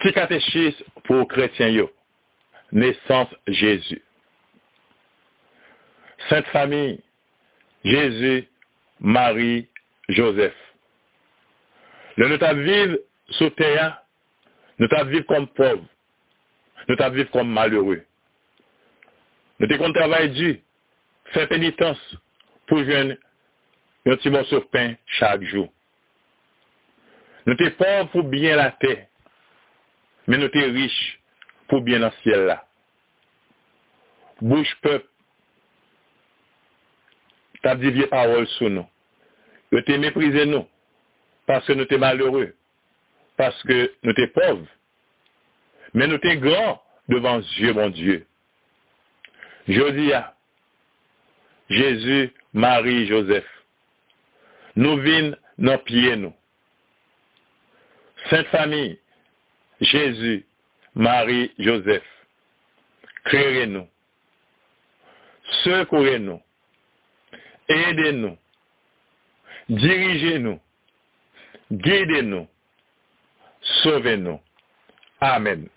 Ti catéchisme pour chrétiens yo? Naissance Jésus. Sainte Famille, Jésus, Marie, Joseph. Le nous t'a vivre sous terre, nous t'a vivre comme pauvre, nous t'a vivre comme malheureux. Nous t'ai travail dur, faire pénitence pour jouer un petit morceau de pain chaque jour. Nous t'es pauvres pour bien la terre, mais nous t'es riches pour bien dans le ciel là. Bouche peuple, t'as dit vieille parole sur nous. Nous t'es méprisé nous, parce que nous t'es malheureux, parce que nous t'es pauvres. Mais nous t'es grands devant Dieu, mon Dieu. Jodia, Jésus, Marie, Joseph. Nous vînes nos pieds, nous. Sainte Famille, Jésus, Marie, Joseph, créez-nous, secourez-nous, aidez-nous, dirigez-nous, guidez-nous, sauvez-nous. Amen.